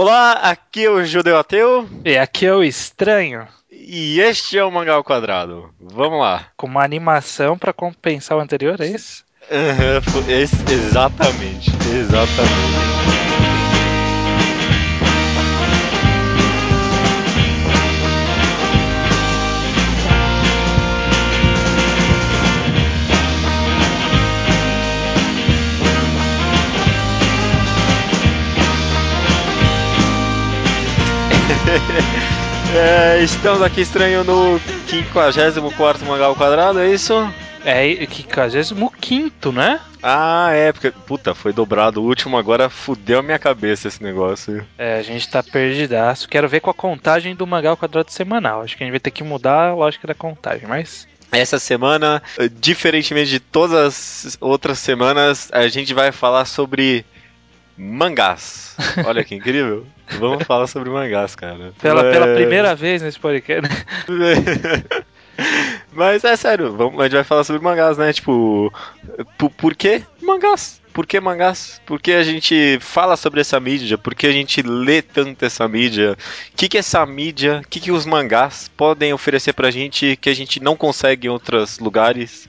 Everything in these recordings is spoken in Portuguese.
Olá, aqui é o Judeu Ateu. E aqui é o Estranho. E este é o Mangá ao Quadrado. Vamos lá. Com uma animação para compensar o anterior, é isso? Uhum, exatamente, exatamente. é, estamos aqui estranho no 54 Mangá ao Quadrado, é isso? É, 55, né? Ah, é, porque, puta, foi dobrado. O último agora fudeu a minha cabeça esse negócio. É, a gente tá perdidaço. Quero ver com a contagem do Mangá ao Quadrado semanal. Acho que a gente vai ter que mudar a lógica da contagem, mas. Essa semana, diferentemente de todas as outras semanas, a gente vai falar sobre mangás. Olha que incrível. Vamos falar sobre mangás, cara. Pela, Mas... pela primeira vez nesse podcast. Mas é sério, vamos, a gente vai falar sobre mangás, né? Tipo, por, por que mangás? Por que mangás? Por que a gente fala sobre essa mídia? Por que a gente lê tanto essa mídia? O que, que essa mídia, o que, que os mangás podem oferecer pra gente que a gente não consegue em outros lugares?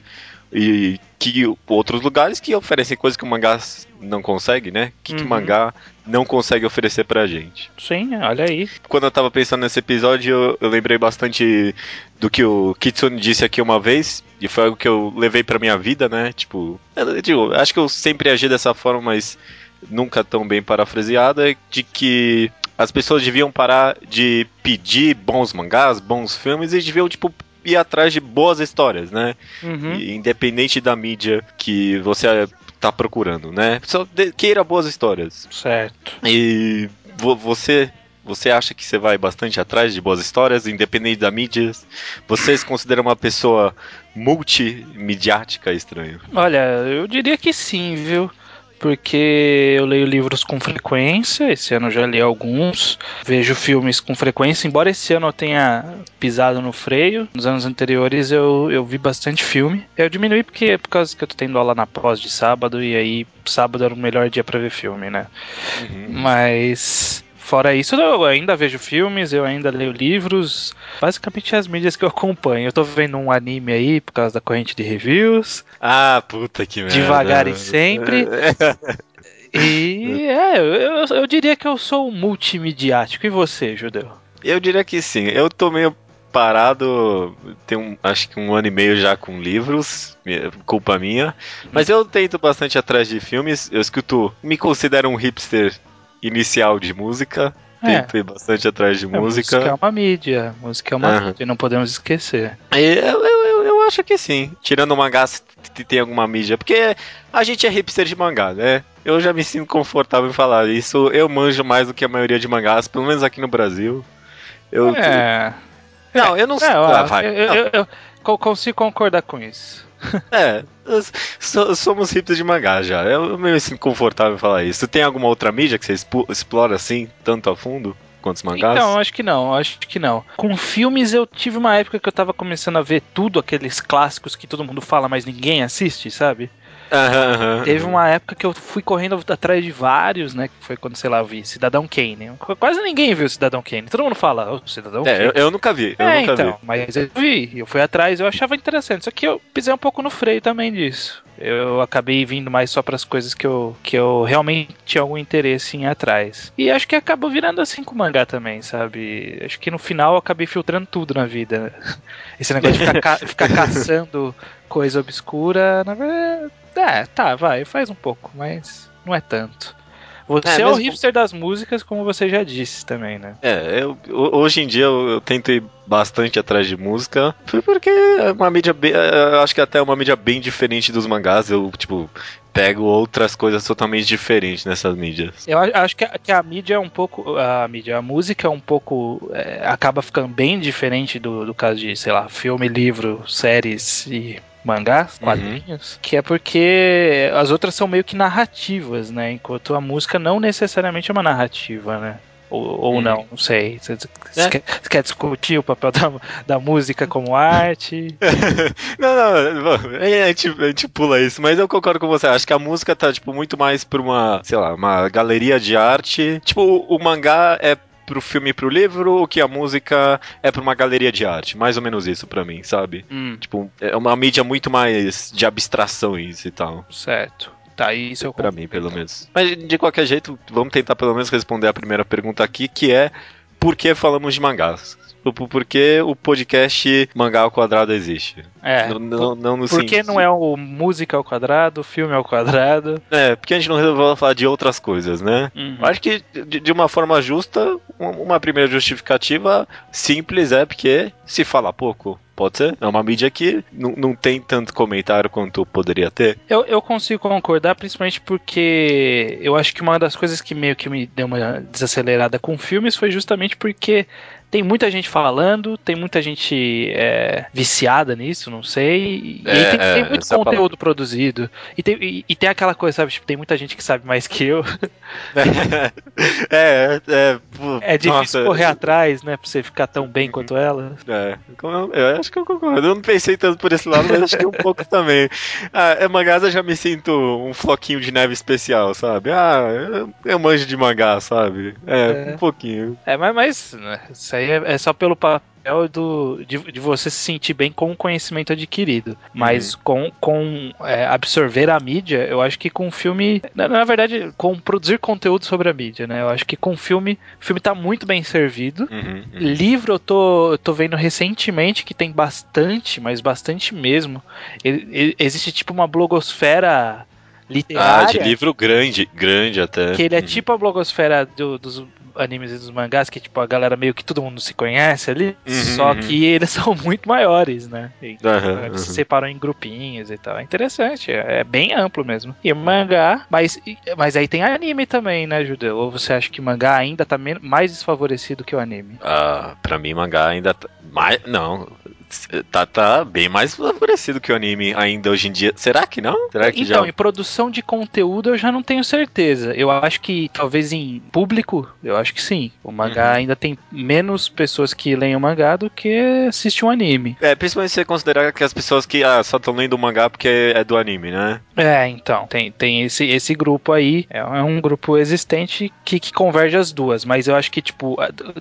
E que outros lugares que oferecem coisas que o mangá não consegue, né? Que, uhum. que o mangá não consegue oferecer pra gente. Sim, olha aí. Quando eu tava pensando nesse episódio, eu, eu lembrei bastante do que o Kitsune disse aqui uma vez, e foi algo que eu levei pra minha vida, né? Tipo, eu, digo, acho que eu sempre agi dessa forma, mas nunca tão bem parafraseada, de que as pessoas deviam parar de pedir bons mangás, bons filmes, e deviam, tipo, ir atrás de boas histórias, né? Uhum. Independente da mídia que você tá procurando, né? Só queira boas histórias. Certo. E vo você você acha que você vai bastante atrás de boas histórias, independente da mídia? Você se considera uma pessoa multimediática estranho? Olha, eu diria que sim, viu? Porque eu leio livros com frequência. Esse ano já li alguns. Vejo filmes com frequência, embora esse ano eu tenha pisado no freio. Nos anos anteriores eu, eu vi bastante filme. Eu diminui porque é por causa que eu tô tendo aula na pós de sábado e aí sábado era o melhor dia para ver filme, né? Uhum. Mas Fora isso, eu ainda vejo filmes, eu ainda leio livros, basicamente as mídias que eu acompanho. Eu tô vendo um anime aí por causa da corrente de reviews. Ah, puta que merda. Devagar e sempre. e é, eu, eu diria que eu sou multimediático. E você, Judeu? Eu diria que sim. Eu tô meio parado, tem um, acho que um ano e meio já com livros, culpa minha. Mas eu tento bastante atrás de filmes. Eu escuto, me considero um hipster inicial de música. É. Ir bastante atrás de é, música. Música é uma mídia. Música é uma uhum. mídia, não podemos esquecer. Eu, eu, eu, acho que sim. Tirando o mangá, se tem alguma mídia. Porque a gente é hipster de mangá, né? Eu já me sinto confortável em falar isso. Eu manjo mais do que a maioria de mangás, pelo menos aqui no Brasil. Eu, é. Não, eu não sei. É, ah, vai. Eu, eu, eu consigo concordar com isso. É, somos hipsters de mangá já. Eu me sinto confortável em falar isso. Tem alguma outra mídia que você explora assim, tanto a fundo? quanto os mangás? Então, acho que não, acho que não. Com filmes eu tive uma época que eu tava começando a ver tudo aqueles clássicos que todo mundo fala, mas ninguém assiste, sabe? Uhum, Teve uma época que eu fui correndo atrás de vários, né? Que foi quando, sei lá, eu vi Cidadão Kane. Quase ninguém viu Cidadão Kane. Todo mundo fala, oh, Cidadão é, Kane. Eu, eu nunca vi. Eu é, nunca então, vi. mas eu vi. Eu fui atrás, eu achava interessante. Só que eu pisei um pouco no freio também disso. Eu acabei vindo mais só para as coisas que eu, que eu realmente tinha algum interesse em ir atrás. E acho que acabou virando assim com o mangá também, sabe? Acho que no final eu acabei filtrando tudo na vida. Esse negócio de ficar, ca ficar caçando coisa obscura, na verdade é, tá, vai, faz um pouco, mas não é tanto. Você é, é o hipster das músicas, como você já disse também, né? É, eu, hoje em dia eu, eu, tento ir bastante atrás de música, porque é uma mídia bem, é, acho que até é uma mídia bem diferente dos mangás, eu, tipo, pego outras coisas totalmente diferentes nessas mídias. Eu acho que a, que a mídia é um pouco, a mídia, a música é um pouco, é, acaba ficando bem diferente do, do caso de, sei lá, filme, livro, séries e mangás, uhum. quadrinhos, uhum. que é porque as outras são meio que narrativas, né? Enquanto a música não necessariamente é uma narrativa, né? Ou, ou hum. não, não sei. Você, é. quer, quer, discutir o papel da, da música como arte? não, não, a gente, a gente pula isso, mas eu concordo com você. Acho que a música tá, tipo, muito mais pra uma, sei lá, uma galeria de arte. Tipo, o, o mangá é pro filme e pro livro, o que a música é pra uma galeria de arte. Mais ou menos isso para mim, sabe? Hum. Tipo, é uma mídia muito mais de abstrações e tal. Certo. Tá, isso eu Pra mim, pelo então. menos. Mas de qualquer jeito, vamos tentar pelo menos responder a primeira pergunta aqui, que é por que falamos de mangás? Por que o podcast Mangá ao Quadrado existe? É. Não, não, não no Por que não é o música ao quadrado, filme ao quadrado? É, porque a gente não resolveu falar de outras coisas, né? Uhum. Acho que de, de, uma forma justa, uma primeira justificativa simples é porque se fala pouco. Pode ser? É uma mídia que não, não tem tanto comentário quanto poderia ter. Eu, eu consigo concordar, principalmente porque eu acho que uma das coisas que meio que me deu uma desacelerada com filmes foi justamente porque tem muita gente falando, tem muita gente é, viciada nisso, não sei. E, é, tem, tem, muito conteúdo palavra. produzido. E tem, e, e, tem aquela coisa, sabe? Tipo, tem muita gente que sabe mais que eu. é, é, é difícil nossa, correr atrás, né? Pra você ficar tão bem quanto ela. É, eu, eu, acho que eu concordo. Eu não pensei tanto por esse lado, mas acho que um pouco também. Ah, é Magasa já me sinto um floquinho de neve especial, sabe? Ah, eu, eu manjo de mangá, sabe? É, é, um pouquinho. É, mas, mas né, aí é, é só pelo papel do, de, de, você se sentir bem com o conhecimento adquirido. Mas uhum. com, com é, absorver a mídia, eu acho que com o filme. Na, na, verdade, com produzir conteúdo sobre a mídia, né? Eu acho que com o filme, o filme tá muito bem servido. Uhum, uhum. Livro eu tô, eu tô vendo recentemente que tem bastante, mas bastante mesmo. Ele, ele, existe tipo uma blogosfera literária. Ah, de livro grande, grande até. Que ele é uhum. tipo a blogosfera do, dos animes e dos mangás, que tipo, a galera meio que todo mundo se conhece ali, uhum, só uhum. que eles são muito maiores, né? E, eles se separam em grupinhos e tal. É interessante, é, é bem amplo mesmo. E mangá, mas, mas aí tem anime também, né, Judeu? Ou você acha que mangá ainda tá mais desfavorecido que o anime? Ah, pra mim, mangá ainda tá. Mais, não, tá, tá bem mais favorecido que o anime ainda hoje em dia. Será que não? Será que então, já... em produção de conteúdo eu já não tenho certeza. Eu acho que talvez em público, eu acho que sim. O mangá uhum. ainda tem menos pessoas que leem o mangá do que assistem um anime. É, principalmente se você considerar que as pessoas que ah, só estão lendo o mangá porque é do anime, né? É, então. Tem, tem esse, esse grupo aí. É, é um grupo existente que, que converge as duas. Mas eu acho que, tipo,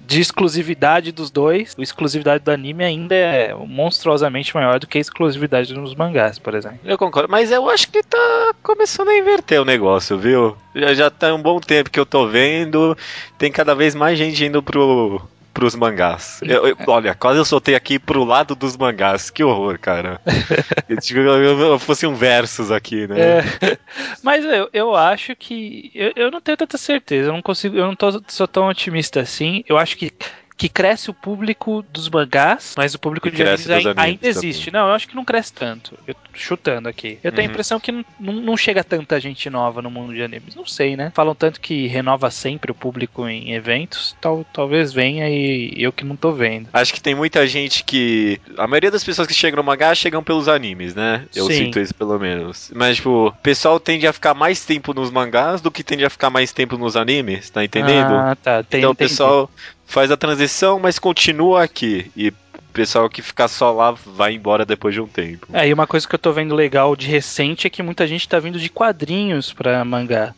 de exclusividade dos dois, a exclusividade do anime ainda é monstruosamente maior do que a exclusividade nos mangás, por exemplo. Eu concordo, mas eu acho que tá começando a inverter o negócio, viu? Já, já tá um bom tempo que eu tô vendo, tem cada vez mais gente indo pro, pros mangás. Eu, eu, olha, quase eu soltei aqui pro lado dos mangás. Que horror, cara. eu, eu, eu, fosse um versus aqui, né? É, mas eu, eu acho que. Eu, eu não tenho tanta certeza. Eu não consigo. Eu não tô, sou tão otimista assim. Eu acho que que cresce o público dos mangás, mas o público de animes, ainda, ainda existe. Não, eu acho que não cresce tanto. Eu chutando aqui. Eu tenho uhum. a impressão que não, chega tanta gente nova no mundo de animes. Não sei, né? Falam tanto que renova sempre o público em eventos. Tal, talvez venha e eu que não tô vendo. Acho que tem muita gente que. A maioria das pessoas que chegam no mangá chegam pelos animes, né? Eu Sim. sinto isso pelo menos. Mas, tipo, o pessoal tende a ficar mais tempo nos mangás do que tende a ficar mais tempo nos animes, tá entendendo? Ah, tá. Tem, então o pessoal faz a transição, mas continua aqui. E pessoal que ficar só lá vai embora depois de um tempo. É, e uma coisa que eu tô vendo legal de recente é que muita gente tá vindo de quadrinhos pra mangá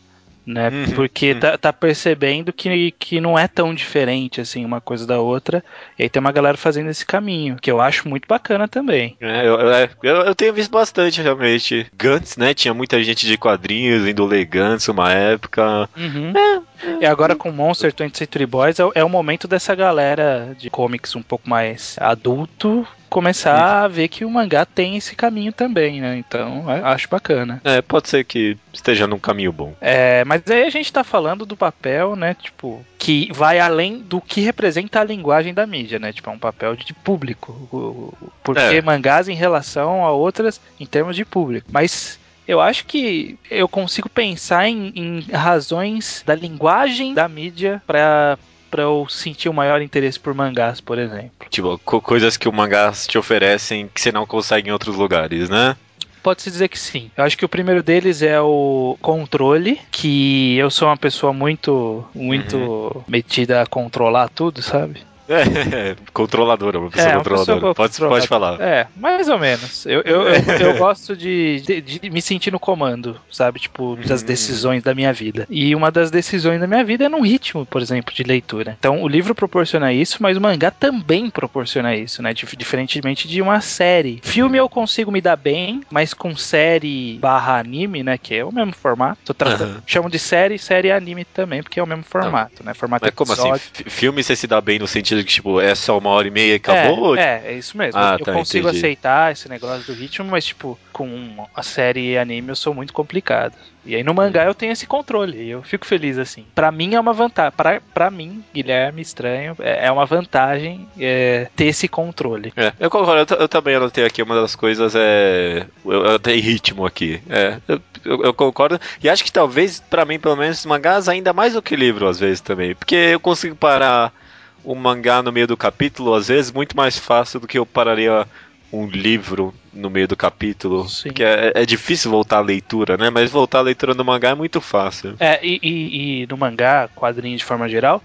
né? Uhum, Porque uhum. Tá, tá, percebendo que, que não é tão diferente assim uma coisa da outra. E aí tem uma galera fazendo esse caminho, que eu acho muito bacana também. É, eu, eu, eu tenho visto bastante realmente. Gantz, né? Tinha muita gente de quadrinhos indo ler Gantz uma época. Uhum. É, e agora com Monster 20 Century Boys é, é o momento dessa galera de comics um pouco mais adulto começar a ver que o mangá tem esse caminho também, né? Então, acho bacana. É, pode ser que esteja num caminho bom. É, mas aí a gente tá falando do papel, né? Tipo, que vai além do que representa a linguagem da mídia, né? Tipo, é um papel de público. Porque é. mangás em relação a outras em termos de público. Mas eu acho que eu consigo pensar em, em razões da linguagem da mídia para para eu sentir o um maior interesse por mangás, por exemplo. Tipo, co coisas que o mangás te oferecem que você não consegue em outros lugares, né? pode-se dizer que sim. Eu acho que o primeiro deles é o controle, que eu sou uma pessoa muito, muito uhum. metida a controlar tudo, sabe? É, controladora, uma pessoa é, controladora. Pessoa pode, pode falar. É, mais ou menos. Eu, eu, eu, eu gosto de, de, de, me sentir no comando, sabe? Tipo, das hum. decisões da minha vida. E uma das decisões da minha vida é num ritmo, por exemplo, de leitura. Então, o livro proporciona isso, mas o mangá também proporciona isso, né? Diferentemente de uma série. Filme eu consigo me dar bem, mas com série barra anime, né? Que é o mesmo formato. Tratando, uhum. Chamo de série, série anime também, porque é o mesmo formato, né? Formato mas como assim? Filme você se dá bem no sentido que, tipo, é só uma hora e meia e acabou? É, é, é isso mesmo. Ah, eu tá, consigo entendi. aceitar esse negócio do ritmo, mas, tipo, com a série anime eu sou muito complicado. E aí no mangá eu tenho esse controle e eu fico feliz assim. Para mim é uma vantagem, para mim, Guilherme Estranho, é, é uma vantagem é, ter esse controle. É, eu concordo, eu, eu, também anotei aqui uma das coisas é eu, tenho ritmo aqui. É, eu, eu, eu, concordo e acho que talvez para mim pelo menos mangás ainda mais do que livro às vezes também, porque eu consigo parar um mangá no meio do capítulo, às vezes, muito mais fácil do que eu pararia um livro no meio do capítulo. Sim. Que é, é, difícil voltar à leitura, né? Mas voltar à leitura no mangá é muito fácil. É, e, e, e no mangá, quadrinho de forma geral,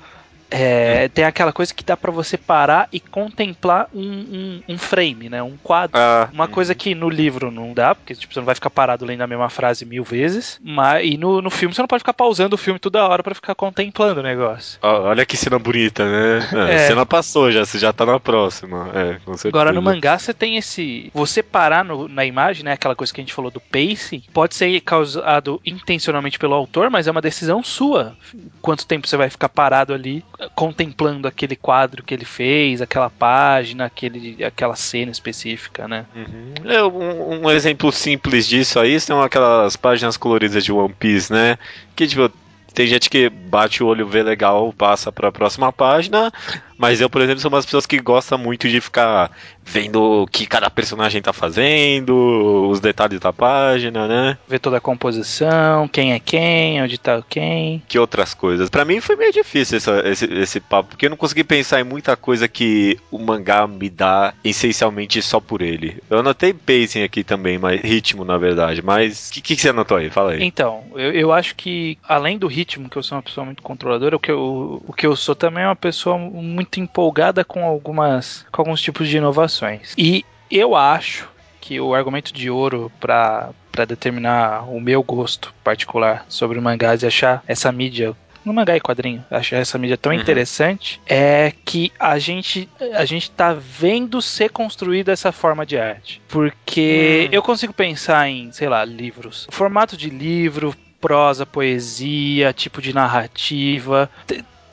é, tem aquela coisa que dá para você parar e contemplar um, um, um frame, né? Um quadro. Ah, uma coisa que no livro não dá, porque tipo, você não vai ficar parado lendo a mesma frase mil vezes. Mas, e no, no filme você não pode ficar pausando o filme toda hora para ficar contemplando o negócio. Olha que cena bonita, né? É, é. Cena passou já, você já tá na próxima. É, Agora no mangá você tem esse. Você parar no, na imagem, né? Aquela coisa que a gente falou do pacing, pode ser causado intencionalmente pelo autor, mas é uma decisão sua. Quanto tempo você vai ficar parado ali contemplando aquele quadro que ele fez, aquela página, aquele, aquela cena específica, né? Uhum. É, um, exemplo simples disso aí são aquelas páginas coloridas de One Piece, né? Que tipo, tem gente que bate o olho, vê legal, passa para a próxima página, mas eu, por exemplo, sou uma das pessoas que gosta muito de ficar vendo o que cada personagem tá fazendo, os detalhes da página, né? Ver toda a composição, quem é quem, onde tá quem. Que outras coisas. Para mim foi meio difícil essa, esse, esse papo, porque eu não consegui pensar em muita coisa que o mangá me dá essencialmente só por ele. Eu anotei pacing aqui também, mas ritmo, na verdade. Mas o que, que você anotou aí? Fala aí. Então, eu, eu acho que além do ritmo, que eu sou uma pessoa muito controladora, o que eu, o que eu sou também é uma pessoa muito empolgada com algumas com alguns tipos de inovações e eu acho que o argumento de ouro para determinar o meu gosto particular sobre mangás e achar essa mídia no mangá e quadrinho, achar essa mídia tão uhum. interessante, é que a gente a gente tá vendo ser construída essa forma de arte. Porque uhum. eu consigo pensar em, sei lá, livros. Formato de livro, prosa, poesia, tipo de narrativa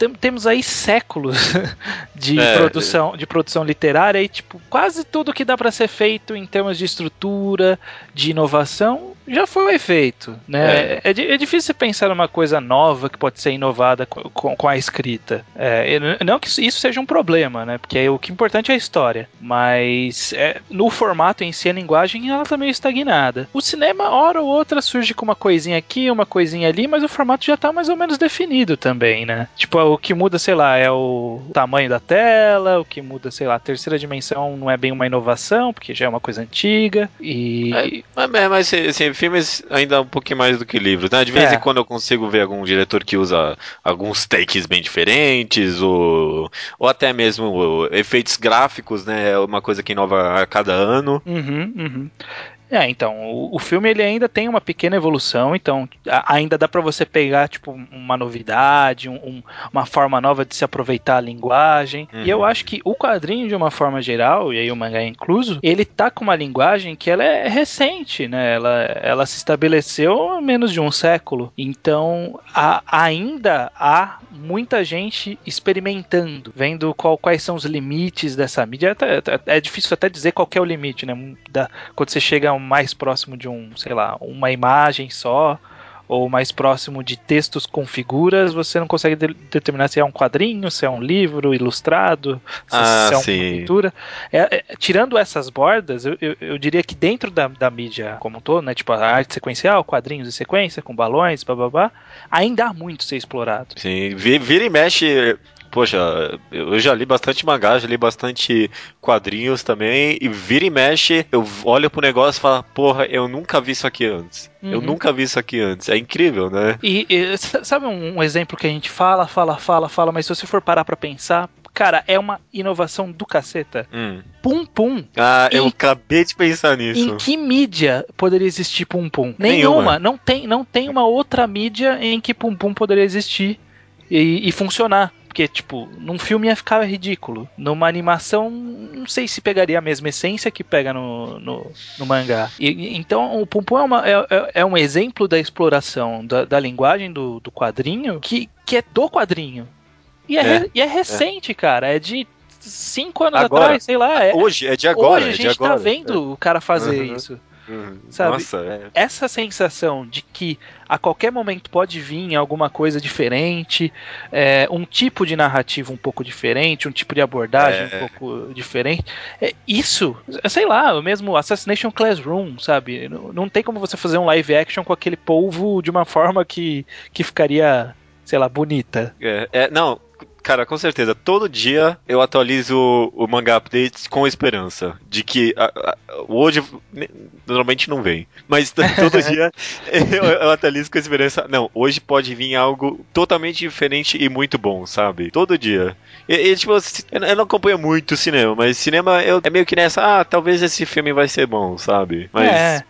temos aí séculos de é, produção de produção literária e tipo quase tudo que dá para ser feito em termos de estrutura, de inovação já foi feito, né? É, é, é difícil você pensar numa coisa nova que pode ser inovada com, com, com a escrita. É, não que isso seja um problema, né? Porque o que é importante é a história. Mas é, no formato em si, a linguagem ela tá meio estagnada. O cinema, hora ou outra, surge com uma coisinha aqui, uma coisinha ali, mas o formato já tá mais ou menos definido também, né? Tipo, o que muda, sei lá, é o tamanho da tela, o que muda, sei lá, a terceira dimensão não é bem uma inovação, porque já é uma coisa antiga. E. É, mas, mas assim, filmes ainda um pouquinho mais do que livros, né? De vez é. em quando eu consigo ver algum diretor que usa alguns takes bem diferentes, ou, ou até mesmo efeitos gráficos, né? É uma coisa que inova a cada ano. Uhum, uhum. É, então, o, o, filme ele ainda tem uma pequena evolução, então a, ainda dá para você pegar tipo uma novidade, um, um, uma forma nova de se aproveitar a linguagem. Uhum. E eu uhum. acho que o quadrinho de uma forma geral, e aí o mangá é incluso, ele tá com uma linguagem que ela é recente, né? Ela, ela se estabeleceu há menos de um século. Então, a, ainda há muita gente experimentando, vendo qual, quais são os limites dessa mídia. É, é, é difícil até dizer qual é o limite, né? Da, quando você chega a um mais próximo de um, sei lá, uma imagem só, ou mais próximo de textos com figuras, você não consegue de determinar se é um quadrinho, se é um livro ilustrado, se, ah, se é uma pintura. É, é, tirando essas bordas, eu, eu, eu, diria que dentro da, da mídia como um todo, né, tipo a arte sequencial, quadrinhos de sequência, com balões, babá, ainda há muito a ser explorado. Sim, vira e mexe poxa, eu já li bastante mangá, já li bastante quadrinhos também, e vira e mexe, eu olho pro negócio e falo, porra, eu nunca vi isso aqui antes. Uhum. Eu nunca vi isso aqui antes. É incrível, né? E, e sabe um, um exemplo que a gente fala, fala, fala, fala, mas se você for parar pra pensar, Cara, é uma inovação do caceta. Hum. Pum Pum. Ah, eu acabei de pensar nisso. Em que mídia poderia existir Pum Pum? Nenhuma. Nenhuma. Não tem, não tem uma outra mídia em que Pum Pum poderia existir e, e funcionar. Porque, tipo, num filme ia ficar ridículo. Numa animação, não sei se pegaria a mesma essência que pega no, no, no mangá. E, então, o Pum Pum é, uma, é, é, é um exemplo da exploração da, da linguagem do, do quadrinho que, que é do quadrinho. E é, é, e é recente, é. cara. É de cinco anos agora, atrás, sei lá. É, hoje, é de agora. Hoje a é gente tá agora, vendo o cara fazer uhum. isso. Uhum. Sabe? Nossa, é. Essa sensação de que a qualquer momento pode vir alguma coisa diferente, é, um tipo de narrativa um pouco diferente, um tipo de abordagem é. um pouco diferente. É, isso, sei lá, o mesmo Assassination Classroom, sabe? Não, não tem como você fazer um live action com aquele polvo de uma forma que, que ficaria sei lá, bonita. É, é, não, Cara, com certeza. Todo dia eu atualizo o manga updates com esperança de que a, a, hoje normalmente não vem, mas todo dia eu, eu, atualizo com esperança. Não, hoje pode vir algo totalmente diferente e muito bom, sabe? Todo dia. E, e tipo, eu não acompanho muito cinema, mas cinema eu, é meio que nessa, ah, talvez esse filme vai ser bom, sabe? Mas é.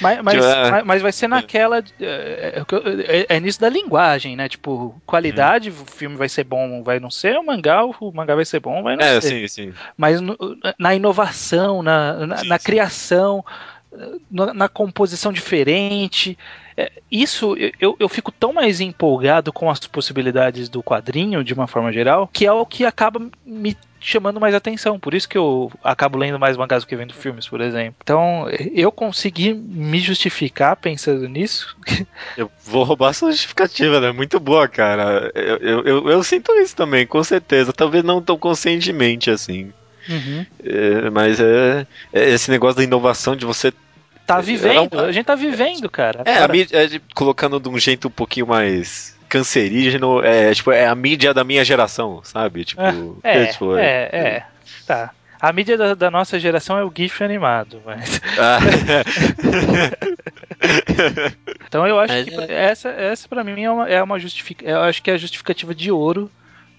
Mas, mas, é. mas, vai ser naquela. É, é, é, é, nisso da linguagem, né? Tipo, qualidade, hum. o filme vai ser bom, vai não ser, o mangá, o mangá vai ser bom, vai não é, ser. Sim, sim. Mas no, na inovação, na, na, sim, na criação, na, na, composição diferente. É, isso eu, eu fico tão mais empolgado com as possibilidades do quadrinho, de uma forma geral, que é o que acaba me chamando mais atenção. Por isso que eu acabo lendo mais mangás do que vendo filmes, por exemplo. Então, eu consegui me justificar pensando nisso. Eu vou roubar essa justificativa, né? Muito boa, cara. Eu, eu, eu, eu sinto isso também, com certeza. Talvez não tão conscientemente assim. Uhum. É, mas é, é, esse negócio da inovação de você tá vivendo, a gente tá vivendo, cara. É, a mídia, é, colocando de um jeito um pouquinho mais cancerígeno, é tipo, é a mídia da minha geração, sabe? Tipo, é, é, tipo, é, é, é, tá. A mídia da, da, nossa geração é o GIF animado, mas. Ah. então eu acho que é. essa, essa para mim é uma, é uma justificativa. Eu acho que é a justificativa de ouro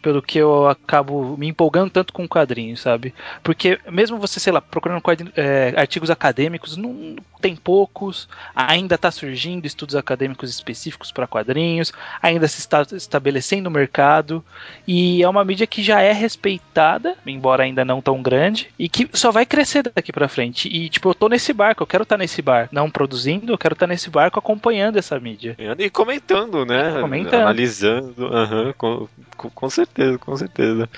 pelo que eu acabo me empolgando tanto com quadrinhos, sabe? Porque mesmo você, sei lá, procurando é, artigos acadêmicos, não tem poucos, ainda está surgindo estudos acadêmicos específicos para quadrinhos, ainda se está estabelecendo o mercado, e é uma mídia que já é respeitada, embora ainda não tão grande, e que só vai crescer daqui para frente. E, tipo, eu tô nesse barco, eu quero estar tá nesse barco, não produzindo, eu quero estar tá nesse barco acompanhando essa mídia. E comentando, né? Comentando. Analisando, uhum, com, com, com certeza certeza, com certeza.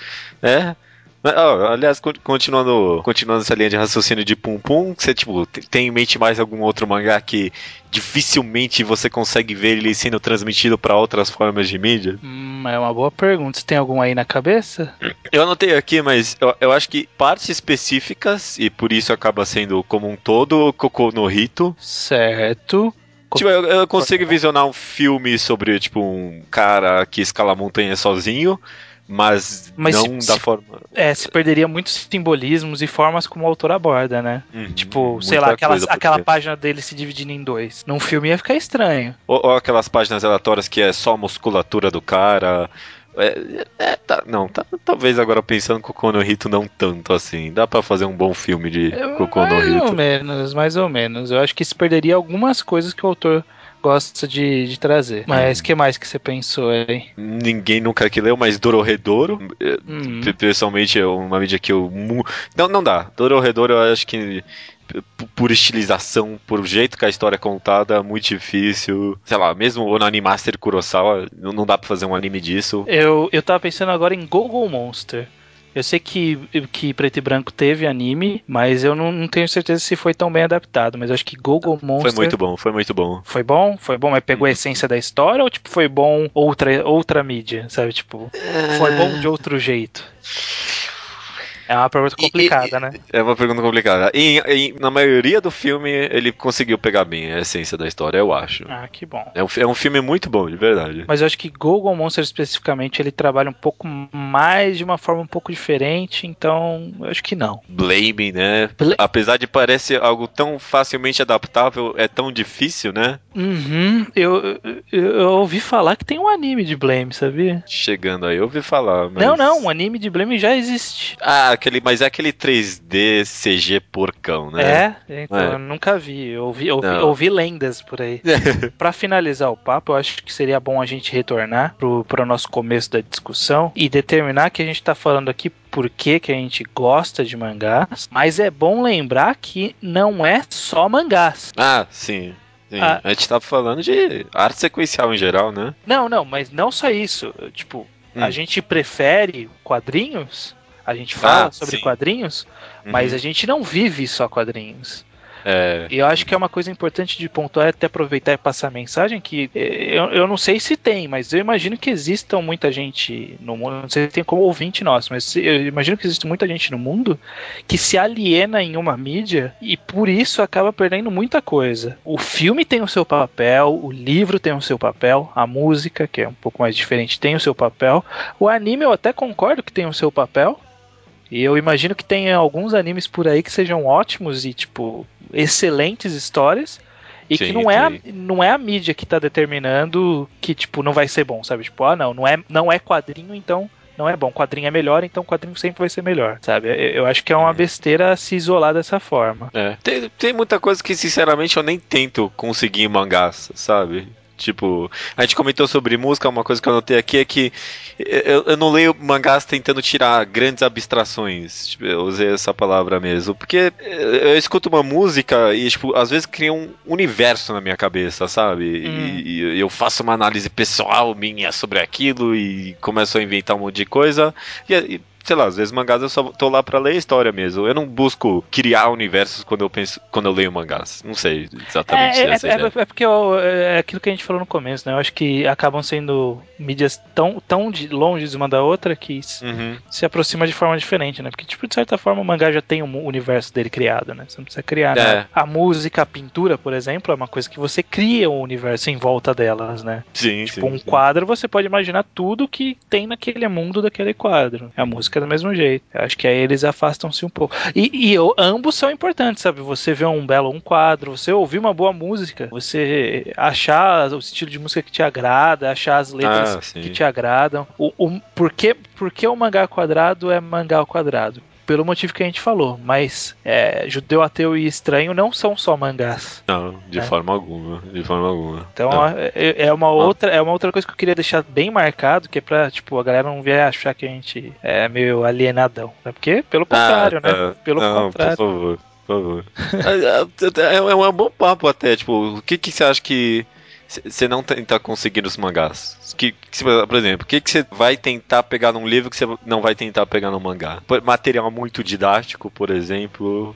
É. Oh, aliás, continuando, continuando essa linha de raciocínio de Pum Pum, você tipo, tem em mente mais algum outro mangá que dificilmente você consegue ver ele sendo transmitido para outras formas de mídia? Hum, é uma boa pergunta. Você tem algum aí na cabeça? Eu anotei aqui, mas eu, eu acho que partes específicas, e por isso acaba sendo como um todo, Cocô no Rito. Certo. Tipo, eu, eu, consigo visionar um filme sobre, tipo, um cara que escala montanha sozinho, mas, mas não se, da forma. É, se perderia muitos simbolismos e formas como o autor aborda, né? Uhum, tipo, sei lá, aquelas, aquela página dele se dividindo em dois. Num filme ia ficar estranho. Ou, ou aquelas páginas aleatórias que é só a musculatura do cara. É, é, tá, não, tá, talvez agora pensando com o Kono Hito não tanto assim. Dá para fazer um bom filme de é, Kono Hito. Mais ou menos, mais ou menos. Eu acho que se perderia algumas coisas que o autor gosta de, de trazer. Mas o hum. que mais que você pensou aí? Ninguém nunca que leu, mas Dororedoro, hum. pessoalmente é uma mídia que eu... Não, não dá. Dororedoro eu acho que por estilização, por jeito que a história é contada, muito difícil. Sei lá, mesmo o Animaster Kurosawa, não dá pra fazer um anime disso. Eu, eu tava pensando agora em Google Monster. Eu sei que, que Preto e Branco teve anime, mas eu não, não tenho certeza se foi tão bem adaptado. Mas eu acho que Google Monster. Foi muito bom, foi muito bom. Foi bom? Foi bom, mas pegou a uhum. essência da história ou tipo foi bom outra, outra mídia, sabe? Tipo, foi bom de outro jeito. É uma pergunta complicada, e, né? É uma pergunta complicada. E, e, na maioria do filme, ele conseguiu pegar bem a essência da história, eu acho. Ah, que bom. É um, é um filme muito bom, de verdade. Mas eu acho que Google Monster especificamente, ele trabalha um pouco mais de uma forma um pouco diferente, então eu acho que não. Blame, né? Bla Apesar de parecer algo tão facilmente adaptável, é tão difícil, né? Uhum. Eu, eu, eu ouvi falar que tem um anime de Blame, sabia? Chegando aí, eu ouvi falar. Mas... Não, não, um anime de Blame já existe. Ah, aquele, mas é aquele 3D CG porcão, né? É, então é. eu nunca vi. Eu ouvi, ouvi, ouvi lendas por aí. para finalizar o papo, eu acho que seria bom a gente retornar pro, pro nosso começo da discussão e determinar que a gente tá falando aqui por que, que a gente gosta de mangás, mas é bom lembrar que não é só mangás. Ah, sim. Sim, a, a gente tá falando de arte sequencial em geral, né? Não, não, mas não só isso. Tipo, hum. a gente prefere quadrinhos, a gente fala ah, sobre sim. quadrinhos, uhum. mas a gente não vive só quadrinhos. É. E eu acho que é uma coisa importante de pontuar, até aproveitar e passar a mensagem, que eh, eu, eu não sei se tem, mas eu imagino que existam muita gente no mundo, não sei se tem como ouvinte nosso, mas eu imagino que existe muita gente no mundo que se aliena em uma mídia e por isso acaba perdendo muita coisa. O filme tem o seu papel, o livro tem o seu papel, a música, que é um pouco mais diferente, tem o seu papel. O anime eu até concordo que tem o seu papel, e eu imagino que tem alguns animes por aí que sejam ótimos e, tipo, excelentes histórias. E sim, que não é, a, não é a mídia que tá determinando que, tipo, não vai ser bom, sabe? Tipo, ah, não, não é, não é quadrinho, então não é bom. Quadrinho é melhor, então quadrinho sempre vai ser melhor, sabe? Eu acho que é uma é. besteira se isolar dessa forma. É. Tem, tem muita coisa que, sinceramente, eu nem tento conseguir em mangás, sabe? Tipo, a gente comentou sobre música, uma coisa que eu notei aqui é que eu, eu não leio mangás tentando tirar grandes abstrações. Tipo, eu usei essa palavra mesmo. Porque eu escuto uma música e, tipo, às vezes cria um universo na minha cabeça, sabe? Hum. E, e, eu faço uma análise pessoal minha sobre aquilo e começo a inventar um monte de coisa. E, e sei lá, às vezes mangás eu só tô lá pra ler história mesmo. Eu não busco criar universos quando eu penso, quando eu leio mangás. Não sei exatamente. É, é, é, é porque eu, é aquilo que a gente falou no começo, né? Eu acho que acabam sendo mídias tão, tão de longe de uma da outra que uhum. se aproxima de forma diferente, né? Porque, tipo, de certa forma, o mangá já tem um universo dele criado, né? Você não precisa criar né? É. A música, a pintura, por exemplo, é uma coisa que você cria um universo em volta delas, né? Sim, tipo, sim, um sim. quadro, você pode imaginar tudo que tem naquele mundo daquele quadro. A música do mesmo jeito. Eu acho que aí eles afastam-se um pouco. E, e eu, ambos são importantes, sabe? Você vê um belo um quadro, você ouvir uma boa música, você achar o estilo de música que te agrada, achar as letras ah, que te agradam. O, o, por, que, por que o mangá quadrado é mangá ao quadrado? Pelo motivo que a gente falou, mas é, judeu, ateu e estranho não são só mangás. Não, de né? forma alguma, de forma alguma. Então é, é, uma outra, é uma outra coisa que eu queria deixar bem marcado, que é pra, tipo, a galera não vier achar que a gente é meio alienadão, né? Porque, pelo ah, contrário, ah, né? Pelo não, contrário. Por favor, por favor. É, é, é, é um bom papo até, tipo, o que que você acha que você não tenta conseguir os mangás? Que, que, por exemplo, o que, que você vai tentar pegar num livro que você não vai tentar pegar no mangá? Material muito didático, por exemplo.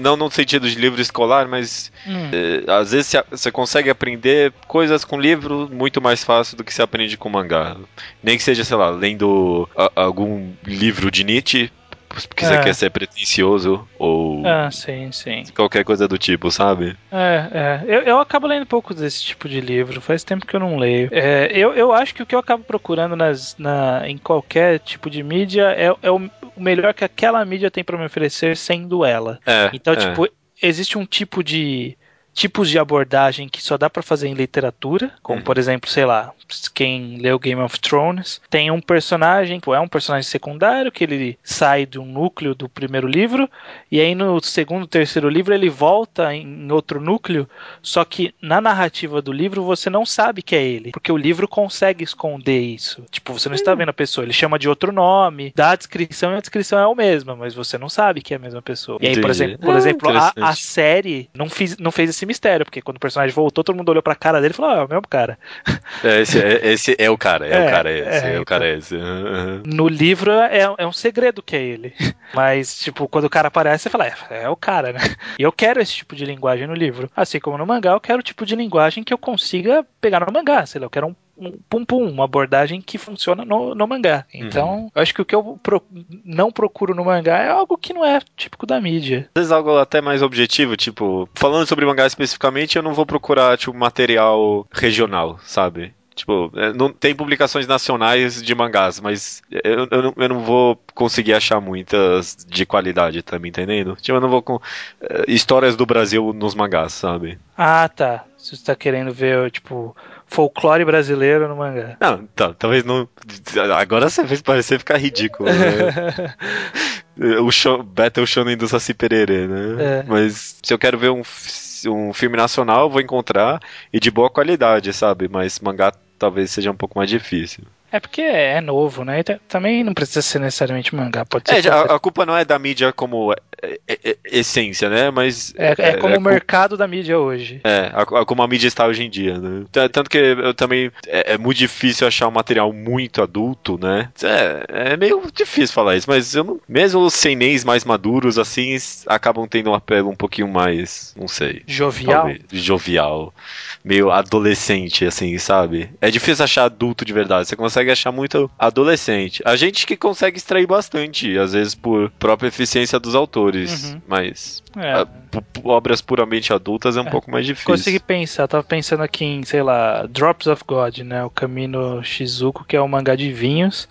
Não no sentido de livro escolar, mas hum. é, às vezes você consegue aprender coisas com livro muito mais fácil do que você aprende com mangá. Nem que seja, sei lá, lendo a, algum livro de Nietzsche, porque é. você quer ser pretencioso ou. Ah, sim, sim. Qualquer coisa do tipo, sabe? É, é. Eu, eu acabo lendo pouco desse tipo de livro, faz tempo que eu não leio. É, eu, eu acho que o que eu acabo procurando nas, na, em qualquer tipo de mídia é, é o, o melhor que aquela mídia tem para me oferecer sendo ela. É, então, é. tipo, existe um tipo de tipos de abordagem que só dá para fazer em literatura, como uhum. por exemplo, sei lá, quem leu Game of Thrones, tem um personagem, é um personagem secundário que ele sai de um núcleo do primeiro livro e aí no segundo, terceiro livro ele volta em outro núcleo, só que na narrativa do livro você não sabe que é ele, porque o livro consegue esconder isso. Tipo, você não está hum. vendo a pessoa, ele chama de outro nome, dá a descrição e a descrição é a mesma, mas você não sabe que é a mesma pessoa. E aí, por exemplo, por exemplo a, a série não, fiz, não fez esse mistério, porque quando o personagem voltou, todo mundo olhou pra cara dele e falou: Ah, é o mesmo cara. É, esse, é, esse é o cara, é, é o cara esse, é, é o cara então, esse. Uhum. No livro é, é um segredo que é ele. Mas, tipo, quando o cara aparece, você fala, é, é o cara, né? E eu quero esse tipo de linguagem no livro. Assim como no mangá, eu quero o tipo de linguagem que eu consiga pegar no mangá. Sei lá, eu quero um um pum pum, uma abordagem que funciona no, no mangá. Então, uhum. eu acho que o que eu pro, não procuro no mangá é algo que não é típico da mídia. Às vezes algo até mais objetivo, tipo, falando sobre mangá especificamente, eu não vou procurar, tipo, material regional, sabe? Tipo, é, não tem publicações nacionais de mangás, mas eu, eu, não, eu não vou conseguir achar muitas de qualidade, tá me entendendo? Tipo, eu não vou com uh, histórias do Brasil nos mangás, sabe? Ah, tá. Se você tá querendo ver, tipo, folclore brasileiro no mangá. Não, tá, talvez não. Agora você fez parecer ficar ridículo, né? o show, Battle Shonen do Saci Pererê, né? É. Mas se eu quero ver um, um filme nacional, eu vou encontrar e de boa qualidade, sabe? Mas mangá talvez seja um pouco mais difícil. É porque é novo, né? Também não precisa ser necessariamente mangá, pode ser. É, a, a, culpa não é da mídia como é, é, é, essência, né? Mas. É, é como o mercado da mídia hoje. É, a, como a mídia está hoje em dia, né? Tanto que eu também. É, muito difícil achar um material muito adulto, né? É, meio difícil falar isso, mas eu não, mesmo os seineis mais maduros, assim, acabam tendo um apelo um pouquinho mais. Não sei. Jovial. Talvez, jovial. Meio adolescente, assim, sabe? É difícil achar adulto de verdade. Você consegue consegue achar muito adolescente. A gente que consegue extrair bastante, às vezes por própria eficiência dos autores, uhum. mas é. a, obras puramente adultas é um é. pouco mais difícil. Consegui pensar, tava pensando aqui em, sei lá, Drops of God, né? O Camino Shizuko, que é um mangá de vinhos.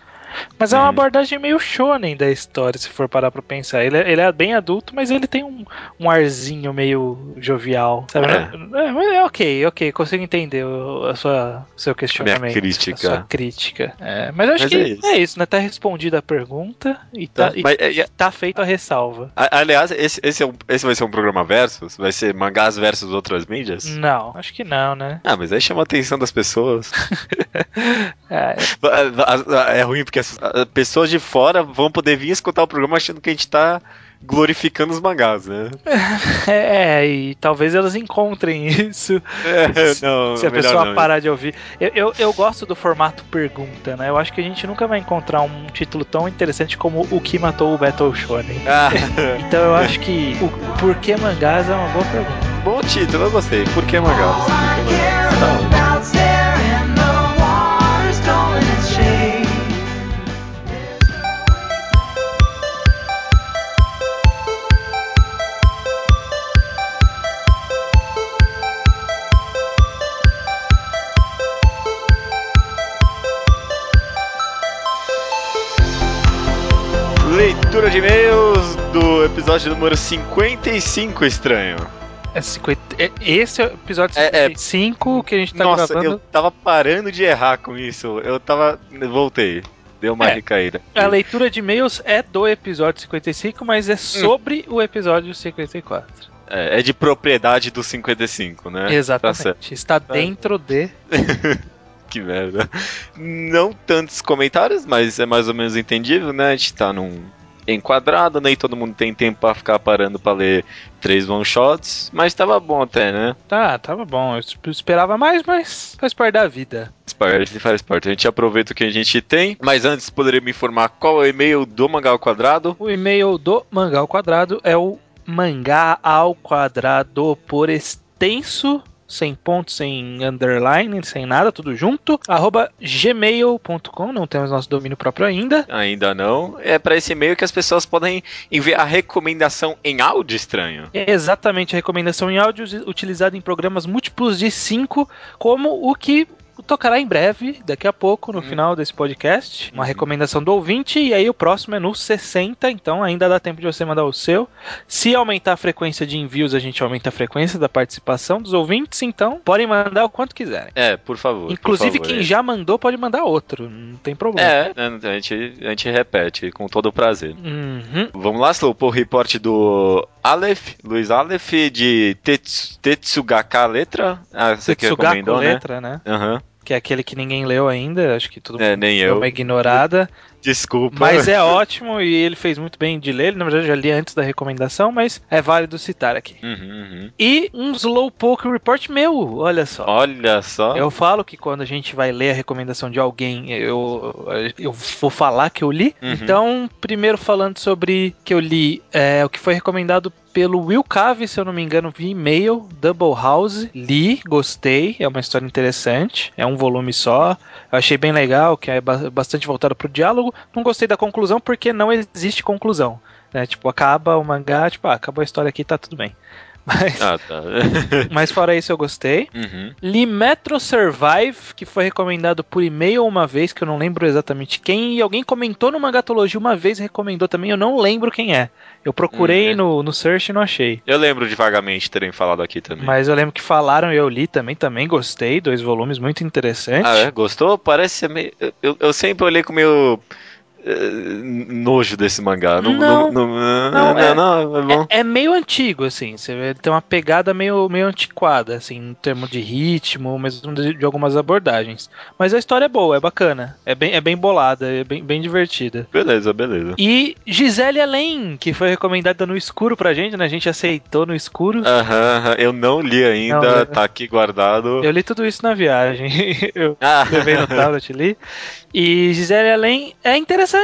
Mas é uma abordagem meio shonen da história, se for parar pra pensar. Ele, é, ele é bem adulto, mas ele tem um, um arzinho meio jovial. Sabe? É. É, é ok, ok, consigo entender o a sua, seu questionamento. Minha crítica. A sua crítica. É, mas eu acho mas que é isso. é isso, né? Tá respondida a pergunta e tá, tá, e é, tá feito a ressalva. aliás, esse, esse, é um, esse vai ser um programa versus? Vai ser mangás versus outras mídias? Não, acho que não, né? Ah, mas aí chama a atenção das pessoas. é. é ruim porque as pessoas de fora vão poder vir escutar o programa achando que a gente tá glorificando os mangás, né? É, e talvez elas encontrem isso é, se, não, se a pessoa não. parar de ouvir. Eu, eu, eu, gosto do formato pergunta, né? Eu acho que a gente nunca vai encontrar um título tão interessante como O que matou o Battle Shonen. Ah. Então eu acho que o Por que mangás é uma boa pergunta. Bom título, eu gostei. Por que mangás? Por que mangás? Tá leitura de e-mails do episódio número 55, estranho. É 50, é, esse é o episódio 55 é, é, que a gente tá nossa, gravando. eu tava parando de errar com isso. Eu tava. Voltei. Deu uma é, recaída. A leitura de e-mails é do episódio 55, mas é hum. sobre hum. o episódio 54. É, é de propriedade do 55, né? Exatamente. Tá Está dentro de. que merda. Não tantos comentários, mas é mais ou menos entendível, né? A gente tá num enquadrado, nem todo mundo tem tempo para ficar parando para ler três one shots, mas tava bom até, né? Tá, tava bom. Eu esperava mais, mas faz parte da vida. Faz parte, faz parte. A gente aproveita o que a gente tem, mas antes poderia me informar qual é o e-mail do Mangal Quadrado? O e-mail do Mangal Quadrado é o mangá ao quadrado por extenso sem ponto, sem underline, sem nada, tudo junto, arroba gmail.com, não temos nosso domínio próprio ainda. Ainda não. É para esse e-mail que as pessoas podem enviar a recomendação em áudio estranho. É exatamente, a recomendação em áudio utilizada em programas múltiplos de 5, como o que tocará em breve, daqui a pouco, no uhum. final desse podcast. Uma uhum. recomendação do ouvinte, e aí o próximo é no 60, então ainda dá tempo de você mandar o seu. Se aumentar a frequência de envios, a gente aumenta a frequência da participação dos ouvintes, então podem mandar o quanto quiserem. É, por favor. Inclusive, por favor, quem é. já mandou pode mandar outro, não tem problema. É, né, a gente, a gente repete com todo o prazer. Uhum. Vamos lá, Slow, o report do Aleph, Luiz Aleph, de Tetsu, Tetsugaka Letra. Ah, você que recomendou, letra, né? Aham. Uhum que é aquele que ninguém leu ainda, acho que todo é, nem eu. uma ignorada. Desculpa. Mas é ótimo e ele fez muito bem de ler. Na verdade, eu já li antes da recomendação, mas é válido citar aqui. Uhum, uhum. E um Slowpoke Report meu, olha só. Olha só. Eu falo que quando a gente vai ler a recomendação de alguém, eu, eu vou falar que eu li. Uhum. Então, primeiro falando sobre que eu li é, o que foi recomendado pelo Will Cave, se eu não me engano, via e-mail, Double House. Li, gostei, é uma história interessante. É um volume só. Eu achei bem legal, que é bastante voltado pro diálogo. Não gostei da conclusão porque não existe conclusão. Né? Tipo, acaba o mangá, tipo, ah, acabou a história aqui, tá tudo bem. Mas, ah, tá. mas fora isso eu gostei. Uhum. Li Metro Survive, que foi recomendado por e-mail uma vez, que eu não lembro exatamente quem, e alguém comentou no Mangatologia uma vez e recomendou também, eu não lembro quem é. Eu procurei uhum. no, no search e não achei. Eu lembro de vagamente terem falado aqui também. Mas eu lembro que falaram e eu li também, também gostei, dois volumes muito interessantes. Ah, é? Gostou? Parece ser meio... Eu, eu sempre olhei com meio nojo desse mangá. Não, não, não, não, é, não é, é, meio antigo, assim. Você tem uma pegada meio, meio antiquada, assim, em termos de ritmo, mesmo de, de, algumas abordagens. Mas a história é boa, é bacana. É bem, é bem bolada, é bem, bem divertida. Beleza, beleza. E Gisele Além, que foi recomendada no escuro pra gente, né? A gente aceitou no escuro. Aham, eu não li ainda, tá aqui guardado. Eu li tudo isso na viagem. eu ah. levei no tablet li. E Gisele Além é interessante.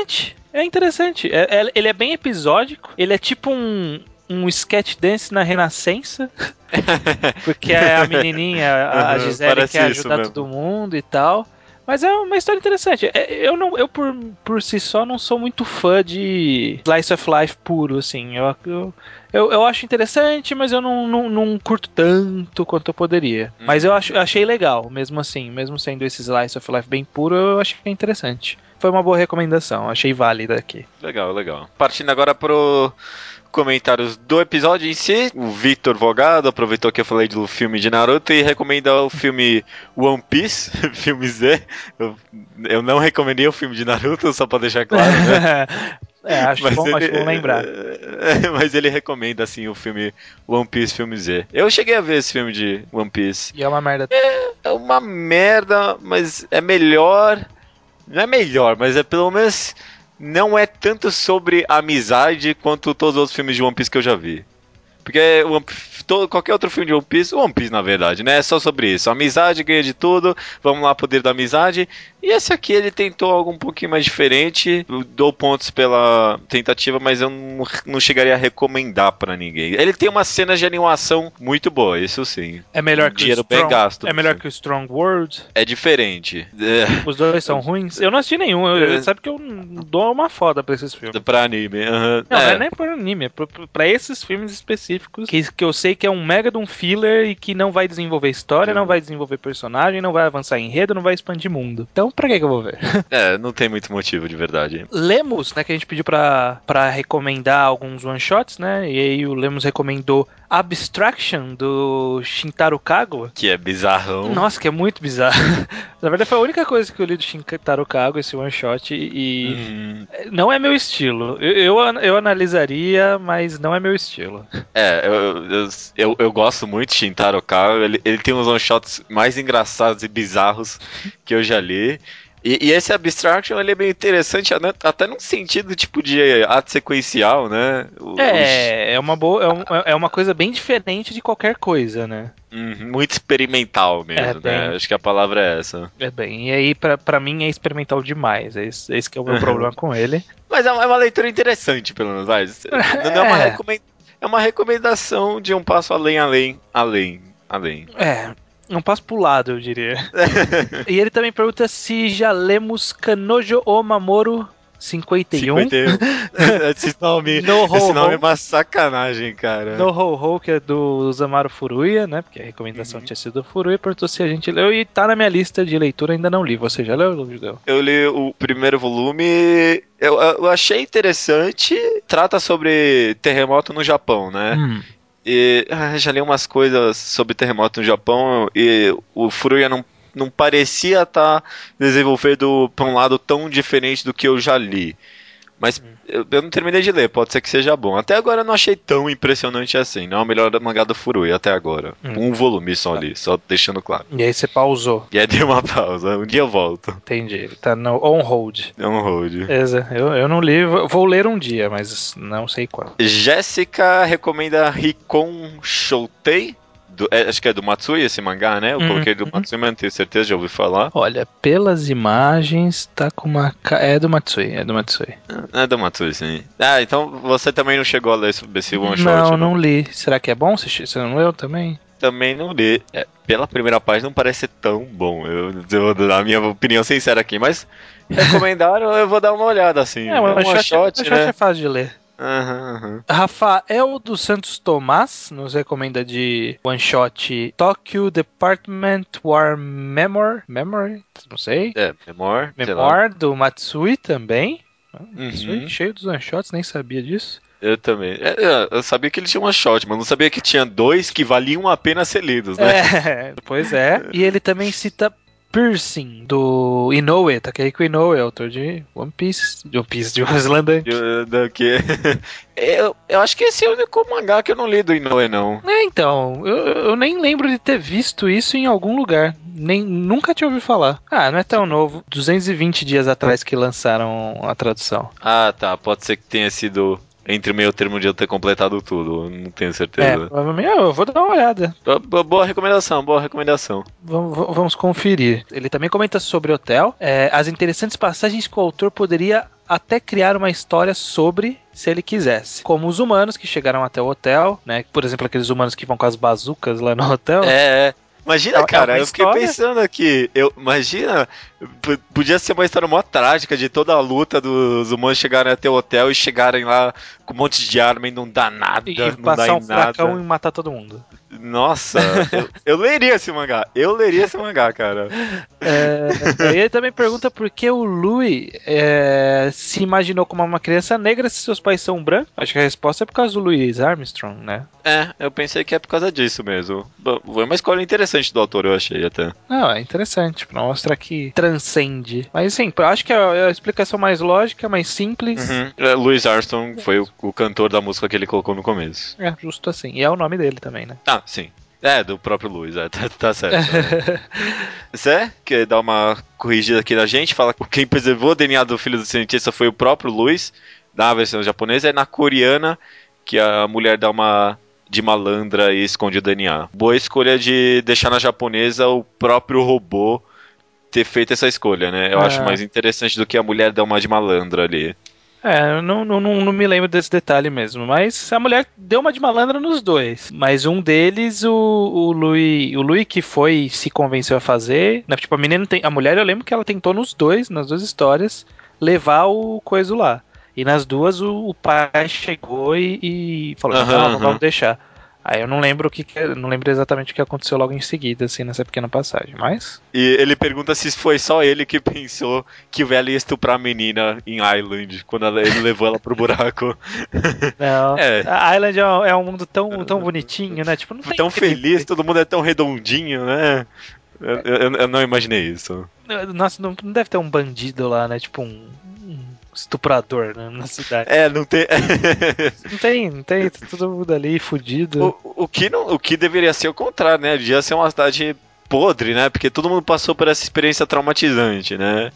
É interessante. É, é, ele é bem episódico. Ele é tipo um, um sketch dance na Renascença. porque é a menininha, a, a Gisele, quer ajudar todo mundo e tal. Mas é uma história interessante. É, eu, não, eu por, por si só, não sou muito fã de Slice of Life puro, assim. Eu, eu, eu, eu acho interessante, mas eu não, não, não curto tanto quanto eu poderia. Hum. Mas eu acho, achei legal, mesmo assim. Mesmo sendo esse Slice of Life bem puro, eu achei interessante. Foi uma boa recomendação, achei válida aqui. Legal, legal. Partindo agora pro comentários do episódio em si. O Victor Vogado aproveitou que eu falei do filme de Naruto e recomenda o filme One Piece, filme Z. Eu, eu não recomendei o filme de Naruto, só pra deixar claro, né? É, acho, mas bom, ele, acho bom lembrar. Mas ele recomenda, assim, o filme One Piece Filme Z. Eu cheguei a ver esse filme de One Piece. E é uma merda. É, é uma merda, mas é melhor. Não é melhor, mas é pelo menos não é tanto sobre amizade quanto todos os outros filmes de One Piece que eu já vi. Porque todo, qualquer outro filme de One Piece, One Piece na verdade, né? É só sobre isso. Amizade ganha de tudo, vamos lá, poder da amizade. E esse aqui ele tentou algo um pouquinho mais diferente. Eu dou pontos pela tentativa, mas eu não, não chegaria a recomendar para ninguém. Ele tem uma cena de animação muito boa, isso sim. É melhor que o Strong, gasto, É melhor que o Strong World. É diferente. Os dois são ruins. Eu não assisti nenhum. Eu, é. Sabe que eu dou uma foda pra esses filmes. Pra anime. Uhum. Não, é. não é nem pra anime, é pra, pra esses filmes específicos que, que eu sei que é um mega de um filler e que não vai desenvolver história, não vai desenvolver personagem, não vai avançar enredo, não vai expandir mundo. Então pra que, que eu vou ver? É, não tem muito motivo de verdade. Lemos, né, que a gente pediu pra, pra recomendar alguns one-shots, né, e aí o Lemos recomendou Abstraction do Shintaro Kago. Que é bizarrão. Nossa, que é muito bizarro. Na verdade, foi a única coisa que eu li do Shintaro Kago, esse one shot, e uhum. não é meu estilo. Eu, eu, eu, analisaria, mas não é meu estilo. É, eu, eu, eu, gosto muito de Shintaro Kago. Ele, ele tem uns one shots mais engraçados e bizarros que eu já li. E, e, esse abstraction ele é bem interessante, até num sentido tipo de ato sequencial, né? O, é, os... é uma boa, é, um, é, uma coisa bem diferente de qualquer coisa, né? Uhum, muito experimental mesmo, é né? Bem... Acho que a palavra é essa. É bem, e aí pra, pra mim é experimental demais, é esse, esse que é o meu problema com ele. Mas é uma, é uma, leitura interessante, pelo menos, vai. Não é uma, recomend... é uma recomendação de um passo além, além, além, além. É, um passo pro lado, eu diria. e ele também pergunta se já lemos Kanojo Omamoro 51. 51. esse nome, no esse ho, nome é uma sacanagem, cara. No Ho Ho, que é do Zamaru Furuya, né? Porque a recomendação uhum. tinha sido do Furuya, perguntou se a gente leu e tá na minha lista de leitura, ainda não li. Você já leu, Judeu? Eu li o primeiro volume, eu, eu achei interessante. Trata sobre terremoto no Japão, né? Hum. E ah, já li umas coisas sobre terremoto no Japão e o Furuya não, não parecia estar tá desenvolvido para um lado tão diferente do que eu já li. Mas hum. eu, eu, não terminei de ler, pode ser que seja bom. Até agora eu não achei tão impressionante assim. Não é o melhor da mangá do Furui até agora. Hum. Um volume só ali, só deixando claro. E aí você pausou. E aí deu uma pausa. Um dia eu volto. Entendi. Tá no on hold. On hold. Beleza. Eu, eu não li, vou ler um dia, mas não sei quando. Jéssica recomenda Rikon Shoutei do- é, acho que é do Matsui esse mangá, né? Eu Uhum. coloquei do Matsui, mas não tenho certeza, já ouvi falar. Olha, pelas imagens, tá com uma. ca- É do Matsui, é do Matsui. É do Matsui, sim. Ah, então você também não chegou a ler esse, esse one shot, não, né? não li. Será que é bom? Você você não leu também? Também não li. É, pela primeira página não parece ser tão bom. Eu, eu vou dar a minha opinião sincera aqui, mas recomendaram, eu vou dar uma olhada assim. É, o one shot, shot, shot né? é fácil de ler. Aham, aham. Rafael dos Santos Tomás nos recomenda de one shot Tokyo Department War Memory. Memory? Não sei. É, lá. Memoir do Matsui também. Uhum. Matsui, cheio dos one shots, nem sabia disso. Eu também. É, é, eu sabia que ele tinha uma shot, mas não sabia que tinha dois que valiam a pena ser lidos, né? É, pois é. E ele também cita Piercing, do Inoue, Takehiko Inoue, autor de One Piece, de One Piece, de. Eu, da que... eu, eu acho que esse é o único mangá que eu não li do Inoue, não. É, então, eu, eu nem lembro de ter visto isso em algum lugar. Nem, nunca tinha ouvido falar. Ah, não é tão novo. 220 dias atrás que lançaram a tradução. Ah, tá. Pode ser que tenha sido entre o meio termo de eu ter completado tudo. Não tenho É, certeza. provavelmente. Eu vou dar uma olhada. Bo- bo- Boa recomendação, boa recomendação. Vamos, vamos conferir. Ele também comenta sobre Hotel, é, as interessantes passagens que o autor poderia até criar uma história sobre se ele quisesse. Como os humanos que chegaram até o hotel, né? Por exemplo, aqueles humanos que vão com as bazucas lá no hotel. É, é. Imagina, É- é cara, uma eu fiquei pensando aqui. Eu, imagina, podia ser uma história mó trágica de toda a luta dos humanos chegarem até o hotel e chegarem lá com um monte de arma e não dá nada, E não dá passar em um furacão nada. e matar todo mundo. Nossa, eu, eu leria esse mangá. Eu leria esse mangá, cara. É, e ele também pergunta por que o Louis é, se imaginou como uma criança negra se seus pais são brancos. Acho que a resposta é por causa do Louis Armstrong, né? É, eu pensei que é por causa disso mesmo. Foi uma escolha interessante do autor, eu achei até. Não, é interessante, pra mostrar que transcende. Mas sim, eu acho que é a explicação mais lógica, mais simples. Uhum. É, Louis Armstrong foi o, o cantor da música que ele colocou no começo. É, justo assim. E é o nome dele também, né? Ah, sim. É, do próprio Louis, é, tá, tá certo. Zé, quer dar uma corrigida aqui na gente? Fala que quem preservou o DNA do filho do cientista foi o próprio Louis, na versão japonesa, é na coreana que a mulher dá uma de malandra e esconde o DNA. Boa escolha de deixar na japonesa o próprio robô ter feito essa escolha, né? Eu É. acho mais interessante do que a mulher dar uma de malandra ali. É, eu não, não, não, me lembro desse detalhe mesmo. Mas a mulher deu uma de malandra nos dois. Mas um deles, o, o Louis, o Louis que foi se convenceu a fazer. Né, tipo, a menina tem. A mulher, eu lembro que ela tentou nos dois, nas duas histórias, levar o coisa lá. E nas duas o, o pai chegou e, e falou: Aham, não, não aham. vamos deixar. Aí eu não lembro o que, que- não lembro exatamente o que aconteceu logo em seguida, assim, nessa pequena passagem. Mas. E ele pergunta se foi só ele que pensou que o velho ia estuprar a menina em Island, quando ele levou ela pro buraco. Não. É. A Island é um, é um mundo tão, tão bonitinho, né? Tipo, não tão feliz, todo mundo é tão redondinho, né? Eu, eu- eu não imaginei isso. Nossa, não, não deve ter um bandido lá, né? Tipo um estuprador né, na cidade. É, não tem. Não tem, não tem, tá todo mundo ali fudido. o, o, que não, o que deveria ser o contrário, né? Devia ser uma cidade podre, né? Porque todo mundo passou por essa experiência traumatizante, né?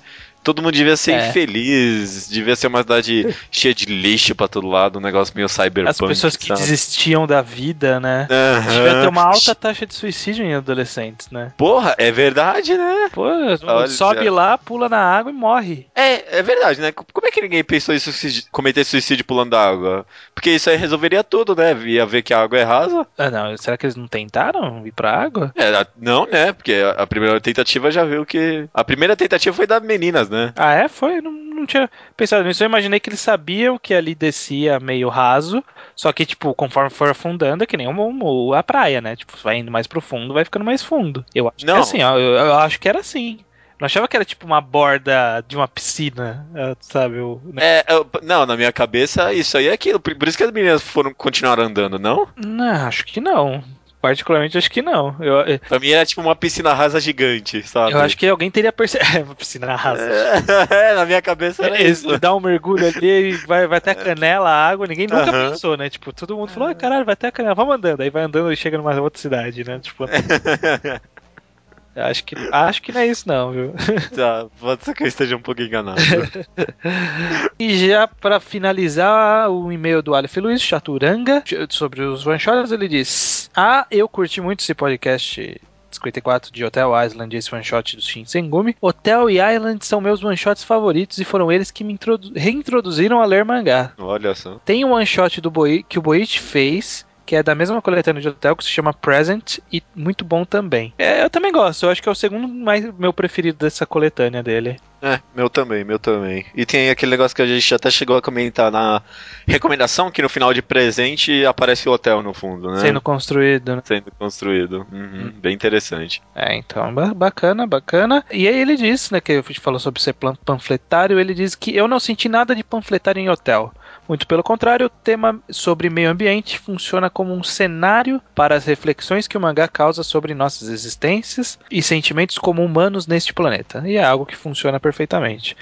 Todo mundo devia ser É. infeliz, devia ser uma cidade cheia de lixo pra todo lado, um negócio meio cyberpunk. As pessoas que sabe? desistiam da vida, né? Aham. Devia ter uma alta taxa de suicídio em adolescentes, né? Porra, é verdade, né? Pô, Olha, sobe já- lá, pula na água e morre. É, é verdade, né? Como é que ninguém pensou em suicídio- cometer suicídio pulando da água? Porque isso aí resolveria tudo, né? Ia ver que a água é rasa. Ah, não, será que eles não tentaram ir pra água? É, não, né? Porque a, primeira tentativa já viu que. A primeira tentativa foi das meninas, né? Ah, é? Foi? Não, não tinha pensado nisso. Eu imaginei que eles sabiam que ali descia meio raso, só que, tipo, conforme for afundando, é que nem um- um- a praia, né? Tipo, vai indo mais profundo, vai ficando mais fundo. Eu acho que Não. é assim, ó, eu, eu acho que era assim. Não achava que era tipo uma borda de uma piscina, eh, sabe? O- É, eu- não, na minha cabeça, isso aí é aquilo. Por, isso que as meninas foram continuar andando, não? Não, acho que não. Particularmente acho que não. Eu, eu- Pra mim era tipo uma piscina rasa gigante, sabe? eu acho que alguém teria percebido. É, uma piscina rasa. É, na minha cabeça era isso. Ele dá um mergulho ali e vai, vai até a canela a água, ninguém nunca pensou, né? Tipo, todo mundo falou, ah, caralho, vai até a canela, vamos andando. Aí vai andando e chega numa outra cidade, né? Tipo, Acho que, acho que não é isso não, viu? Tá, pode ser que eu esteja um pouco enganado. e já para finalizar o e-mail do Aleph Luiz Chaturanga sobre os one shots, ele diz: "Ah, eu curti muito esse podcast 54 de Hotel Island e esse one shot do Shinsengumi. Hotel e Island são meus one shots favoritos e foram eles que me reintroduziram a ler mangá. Olha só. Tem um one shot do Boi que o Boichi fez que é da mesma coletânea de hotel, que se chama Present, e muito bom também. É, eu também gosto, eu acho que é o segundo mais meu preferido dessa coletânea dele. É, meu também, meu também. E tem aquele negócio que a gente até chegou a comentar na recomendação, que no final de presente aparece o hotel no fundo, né? Sendo construído, né? Sendo construído. Uhum, hum. Bem interessante. É, então, bacana, bacana. E aí ele disse, né, que a gente falou sobre ser panfletário, ele diz que eu não senti nada de panfletário em hotel. Muito pelo contrário, o tema sobre meio ambiente funciona como um cenário para as reflexões que o mangá causa sobre nossas existências e sentimentos como humanos neste planeta. E é algo que funciona perfeitamente.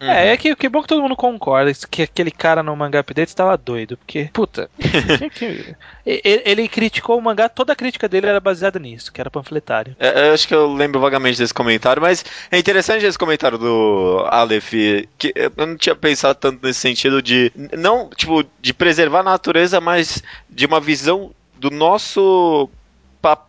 Uhum. É, é que, que bom que todo mundo concorda que aquele cara no mangá update estava doido, porque, puta, ele, ele, criticou o mangá, toda a crítica dele era baseada nisso, que era panfletário. É, eu acho que eu lembro vagamente desse comentário, mas é interessante esse comentário do Aleph, que eu não tinha pensado tanto nesse sentido de, não, tipo, de preservar a natureza, mas de uma visão do nosso,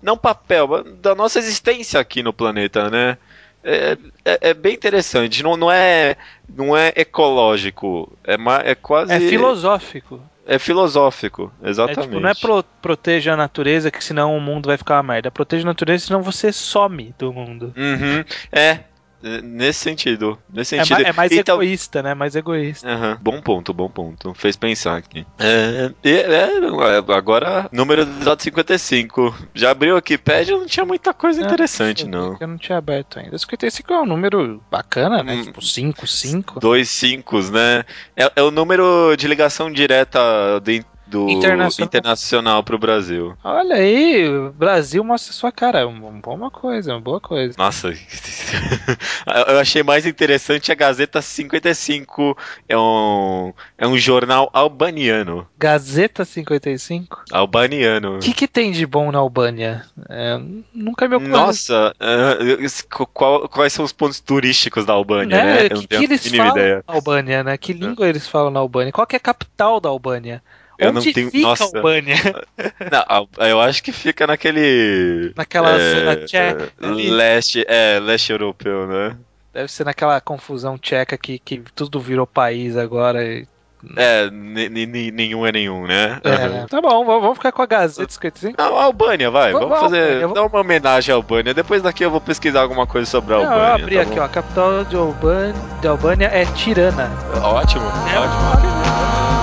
não papel, da nossa existência aqui no planeta, né? É, é, é, bem interessante. Não, não, é, não é ecológico. É, é quase. É filosófico. É filosófico, exatamente. É, tipo, não é pro, proteja a natureza, que senão o mundo vai ficar uma merda. Proteja a natureza, senão você some do mundo. Uhum. É, Nesse sentido. Nesse é sentido. É, mais então, egoísta, né? Mais egoísta. Uhum. Bom ponto, bom ponto. Fez pensar aqui. É, é, agora, número do episódio 55. Já abriu aqui pede não tinha muita coisa interessante, não. Eu não tinha aberto ainda. 55 é um número bacana, né? Hum, tipo 5, 5. Dois 5, né? É, é o número de ligação direta do do internacional, internacional pro Brasil. Olha aí, o Brasil mostra sua cara. Uma boa coisa, uma boa coisa. Nossa, eu achei mais interessante a Gazeta 55. É um, é um jornal albaniano. Gazeta 55? Albaniano. O que, que tem de bom na Albânia? É, nunca me ocorreu. Nossa, uh, qual, quais são os pontos turísticos da Albânia, né? né? Eu que, que eles falam ideia. na Albânia, né? Que língua eles falam na Albânia? Qual é a capital da Albânia? Eu Onde não tenho. Fica Nossa. Albânia? Não, eu acho que fica naquele. Naquela é, zona tcheca. Leste, é, leste europeu, né? Deve ser naquela confusão tcheca que, que tudo virou país agora. E... É, nenhum é nenhum, né? É. Tá bom, vamos ficar com a Gazeta 55. Não, a Albânia, vai. Vamos, vamos fazer. Vou... Dar uma homenagem à Albânia. Depois daqui eu vou pesquisar alguma coisa sobre a Albânia. eu abri tá aqui, bom? ó. A capital de Albânia, de Albânia é Tirana. Ótimo, é ótimo.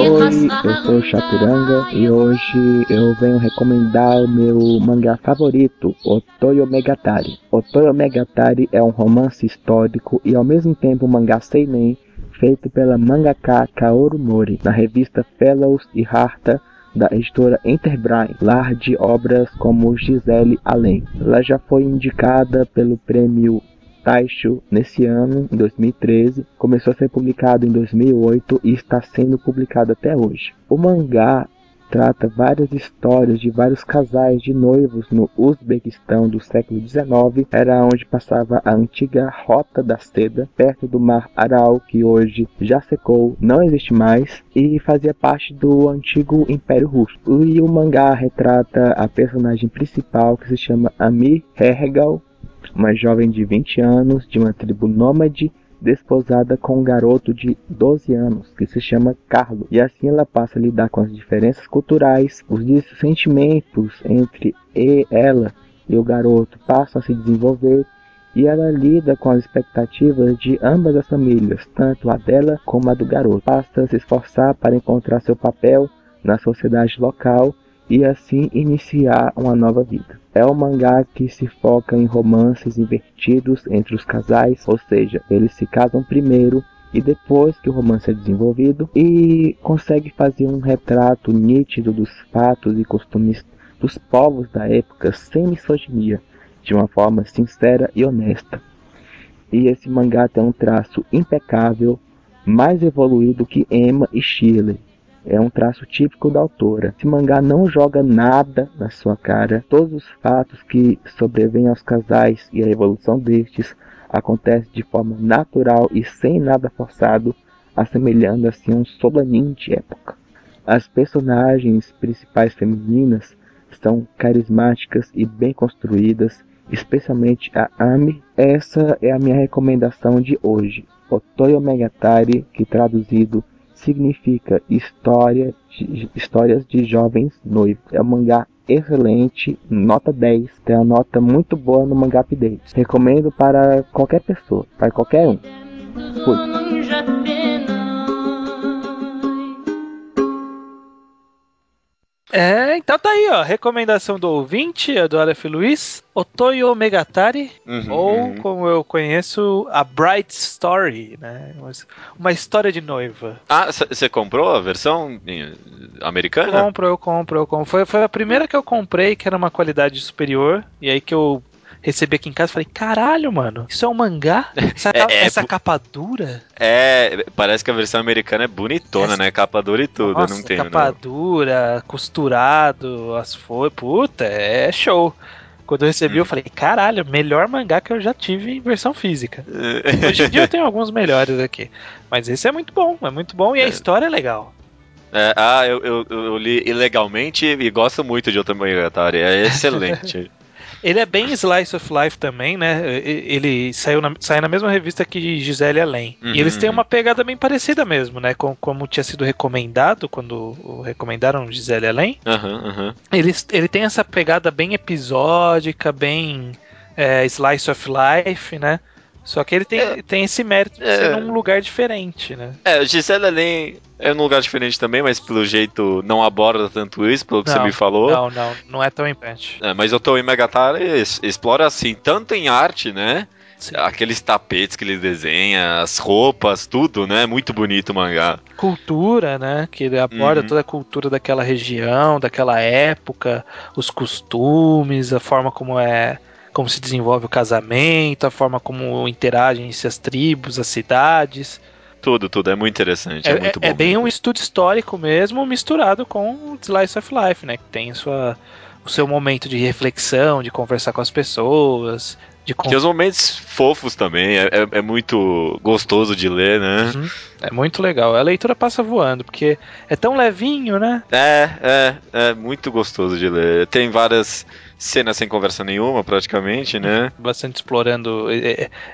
Oi, eu sou o Chapiranga e hoje eu venho recomendar o meu mangá favorito, Otoyo Megatari. Otoyo Megatari é um romance histórico e ao mesmo tempo um mangá seinen feito pela mangaka Kaoru Mori na revista Fellows e Harta da editora Enterbrain, lar de obras como Gisele Allen. Ela já foi indicada pelo prêmio Taisho nesse ano, em 2013, começou a ser publicado em 2008 e está sendo publicado até hoje. O mangá trata várias histórias de vários casais de noivos no Uzbequistão do século XIX, era onde passava a antiga Rota da Seda, perto do mar Aral, que hoje já secou, não existe mais, e fazia parte do antigo Império Russo. E o mangá retrata a personagem principal, que se chama Amir Hergal, uma jovem de 20 anos de uma tribo nômade desposada com um garoto de 12 anos que se chama Carlos. E assim ela passa a lidar com as diferenças culturais, os sentimentos entre ela e o garoto passam a se desenvolver e ela lida com as expectativas de ambas as famílias, tanto a dela como a do garoto. Passa a se esforçar para encontrar seu papel na sociedade local e assim iniciar uma nova vida. É um mangá que se foca em romances invertidos entre os casais, ou seja, eles se casam primeiro e depois que o romance é desenvolvido e consegue fazer um retrato nítido dos fatos e costumes dos povos da época sem misoginia. de uma forma sincera e honesta. E esse mangá tem um traço impecável, mais evoluído que Emma e Shirley. É um traço típico da autora. Esse mangá não joga nada na sua cara. Todos os fatos que sobrevêm aos casais e a evolução destes acontece de forma natural e sem nada forçado, assemelhando assim um solanin de época. As personagens principais femininas são carismáticas e bem construídas, especialmente a Ami. Essa é a minha recomendação de hoje. Otoyo Megatari, que traduzido significa história de, histórias de jovens noivos. É um mangá excelente, nota 10, tem uma nota muito boa no Mangá Update. Recomendo para qualquer pessoa, para qualquer um. Fui. É, então tá aí, ó. Recomendação do ouvinte, a do Aleph Luiz, Otoyo Megatari, uhum, ou uhum. como eu conheço, a Bright Story, né? Uma história de noiva. Ah, você comprou a versão americana? Compro, eu compro, eu compro. Foi, foi a primeira que eu comprei, que era uma qualidade superior, e aí que eu recebi aqui em casa e falei, caralho, mano, isso é um mangá? Essa, é, é, essa capa dura? É, parece que a versão americana é bonitona, essa... né? Capa dura e tudo, Nossa, não tem. Capa não. dura, costurado, as folhas, puta, é show. Quando eu recebi, hum. eu falei, caralho, melhor mangá que eu já tive em versão física. Hoje em dia eu tenho alguns melhores aqui. Mas esse é muito bom, é muito bom e a é. história é legal. É, ah, eu, eu, eu, li ilegalmente e gosto muito de Otamogatari. É excelente. Ele é bem slice of life também, né? Ele saiu na, sai na mesma revista que Gisele Além. Uhum, e eles têm uhum. uma pegada bem parecida mesmo, né? Com, como tinha sido recomendado quando recomendaram Gisele Além. Uhum, uhum. Ele, ele tem essa pegada bem episódica, bem é, slice of life, né? Só que ele tem, é, tem esse mérito de é, ser num lugar diferente, né? É, Gisele Além é num lugar diferente também, mas pelo jeito não aborda tanto isso, pelo que não, você me falou. Não, não, não é tão impente. É, mas eu tô em Megatara explora assim, tanto em arte, né? Sim. Aqueles tapetes que ele desenha, as roupas, tudo, né? Muito bonito o mangá. Cultura, né? Que ele aborda uhum. toda a cultura daquela região, daquela época, os costumes, a forma como é como se desenvolve o casamento, a forma como interagem as tribos, as cidades. Tudo, tudo. É muito interessante. É, é muito é, bom. É bem um estudo histórico mesmo, misturado com o Slice of Life, né? Que tem sua, o seu momento de reflexão, de conversar com as pessoas. De Tem os momentos fofos também. É, é, é muito gostoso de ler, né? Uhum. É muito legal. A leitura passa voando, porque é tão levinho, né? É, é. É muito gostoso de ler. Tem várias cena sem conversa nenhuma, praticamente, né? Bastante explorando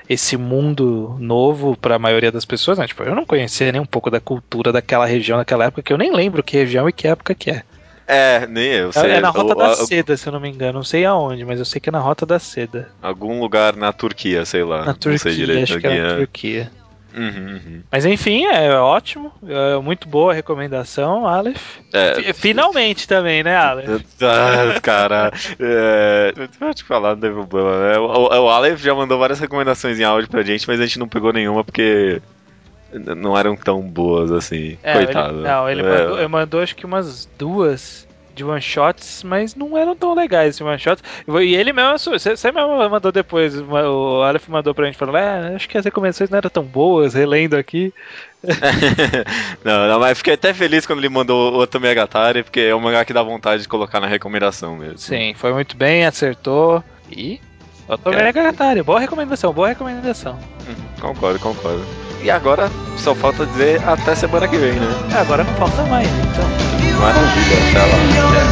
esse mundo novo para a maioria das pessoas, né? Tipo, eu não conhecia nem um pouco da cultura daquela região, daquela época, que eu nem lembro que região e que época que é. É, nem eu sei. É na Rota da Seda, se eu não me engano. Não sei aonde, mas eu sei que é na Rota da Seda. Algum lugar na Turquia, sei lá. Na Turquia, não sei direito acho que é na Turquia. Uhum, uhum. Mas enfim, é ótimo. É muito boa a recomendação, Aleph. É, Finalmente também, né, Aleph? Ah, cara, é, vou te falar, não tem problema. Né? O, o Aleph já mandou várias recomendações em áudio pra gente, mas a gente não pegou nenhuma porque não eram tão boas assim. É, Coitado. Ele, não, ele, é. mandou, ele mandou acho que umas duas de one shots, mas não eram tão legais esses one shots. E ele mesmo, você mesmo mandou depois, o Aleph mandou pra gente falando, é, acho que as recomendações não eram tão boas, relendo aqui. não, não, mas fiquei até feliz quando ele mandou o outro Megatari, porque é um mangá que dá vontade de colocar na recomendação mesmo. Sim, foi muito bem, acertou. E Outro é. Megatari, boa recomendação, boa recomendação. Hum, concordo, concordo. E agora só falta dizer até semana que vem, né? Agora não falta mais, então. Maravilha, até lá.